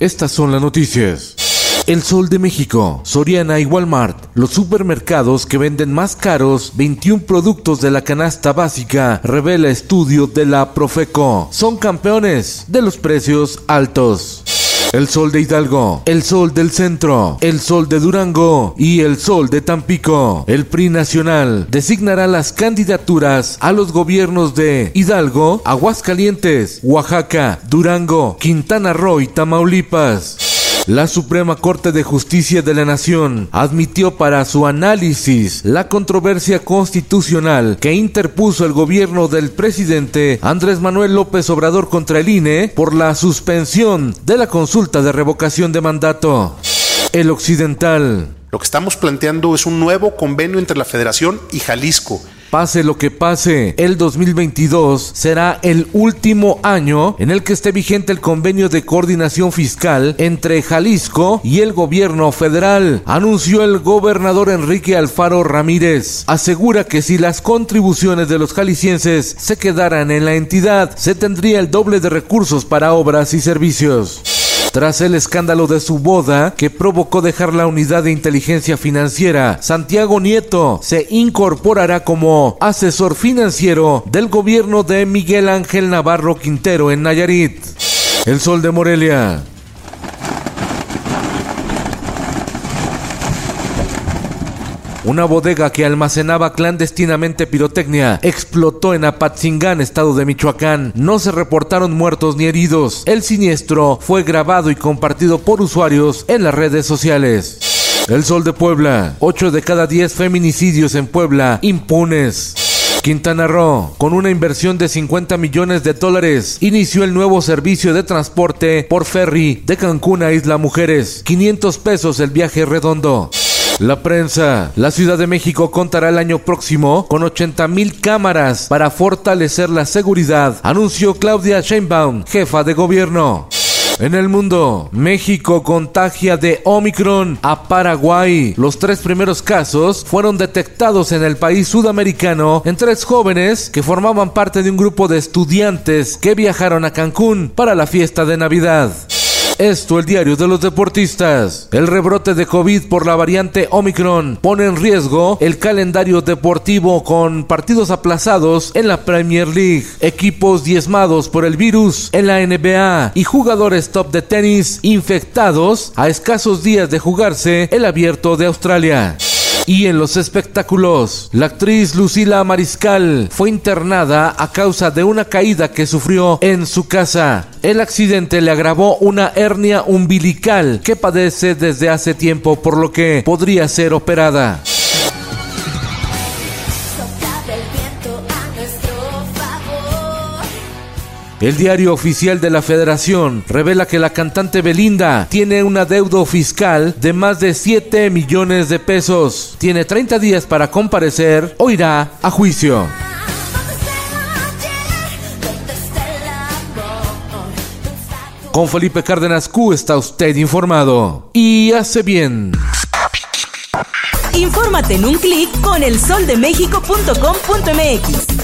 Estas son las noticias. El Sol de México, Soriana y Walmart, los supermercados que venden más caros 21 productos de la canasta básica, revela estudio de la Profeco. Son campeones de los precios altos. El Sol de Hidalgo, el Sol del Centro, el Sol de Durango y el Sol de Tampico. El PRI Nacional designará las candidaturas a los gobiernos de Hidalgo, Aguascalientes, Oaxaca, Durango, Quintana Roo y Tamaulipas. La Suprema Corte de Justicia de la Nación admitió para su análisis la controversia constitucional que interpuso el gobierno del presidente Andrés Manuel López Obrador contra el INE por la suspensión de la consulta de revocación de mandato. El Occidental. Lo que estamos planteando es un nuevo convenio entre la Federación y Jalisco. Pase lo que pase, el 2022 será el último año en el que esté vigente el convenio de coordinación fiscal entre Jalisco y el gobierno federal, anunció el gobernador Enrique Alfaro Ramírez. Asegura que si las contribuciones de los jaliscienses se quedaran en la entidad, se tendría el doble de recursos para obras y servicios. Tras el escándalo de su boda que provocó dejar la unidad de inteligencia financiera, Santiago Nieto se incorporará como asesor financiero del gobierno de Miguel Ángel Navarro Quintero en Nayarit. El Sol de Morelia. Una bodega que almacenaba clandestinamente pirotecnia explotó en Apatzingán, estado de Michoacán. No se reportaron muertos ni heridos. El siniestro fue grabado y compartido por usuarios en las redes sociales. El Sol de Puebla. 8 de cada 10 feminicidios en Puebla impunes. Quintana Roo, con una inversión de 50 millones de dólares, inició el nuevo servicio de transporte por ferry de Cancún a Isla Mujeres. 500 pesos el viaje redondo. La prensa. La Ciudad de México contará el año próximo con 80 mil cámaras para fortalecer la seguridad, anunció Claudia Sheinbaum, jefa de gobierno. En el mundo, México contagia de Omicron a Paraguay. Los tres primeros casos fueron detectados en el país sudamericano en tres jóvenes que formaban parte de un grupo de estudiantes que viajaron a Cancún para la fiesta de Navidad. Esto el diario de los deportistas. El rebrote de COVID por la variante Omicron pone en riesgo el calendario deportivo con partidos aplazados en la Premier League, equipos diezmados por el virus en la NBA y jugadores top de tenis infectados a escasos días de jugarse el abierto de Australia. Y en los espectáculos, la actriz Lucila Mariscal fue internada a causa de una caída que sufrió en su casa. El accidente le agravó una hernia umbilical que padece desde hace tiempo, por lo que podría ser operada. El diario oficial de la federación revela que la cantante Belinda tiene un adeudo fiscal de más de 7 millones de pesos. Tiene 30 días para comparecer o irá a juicio. Con Felipe Cárdenas Q está usted informado. Y hace bien. Infórmate en un clic con elsoldemexico.com.mx.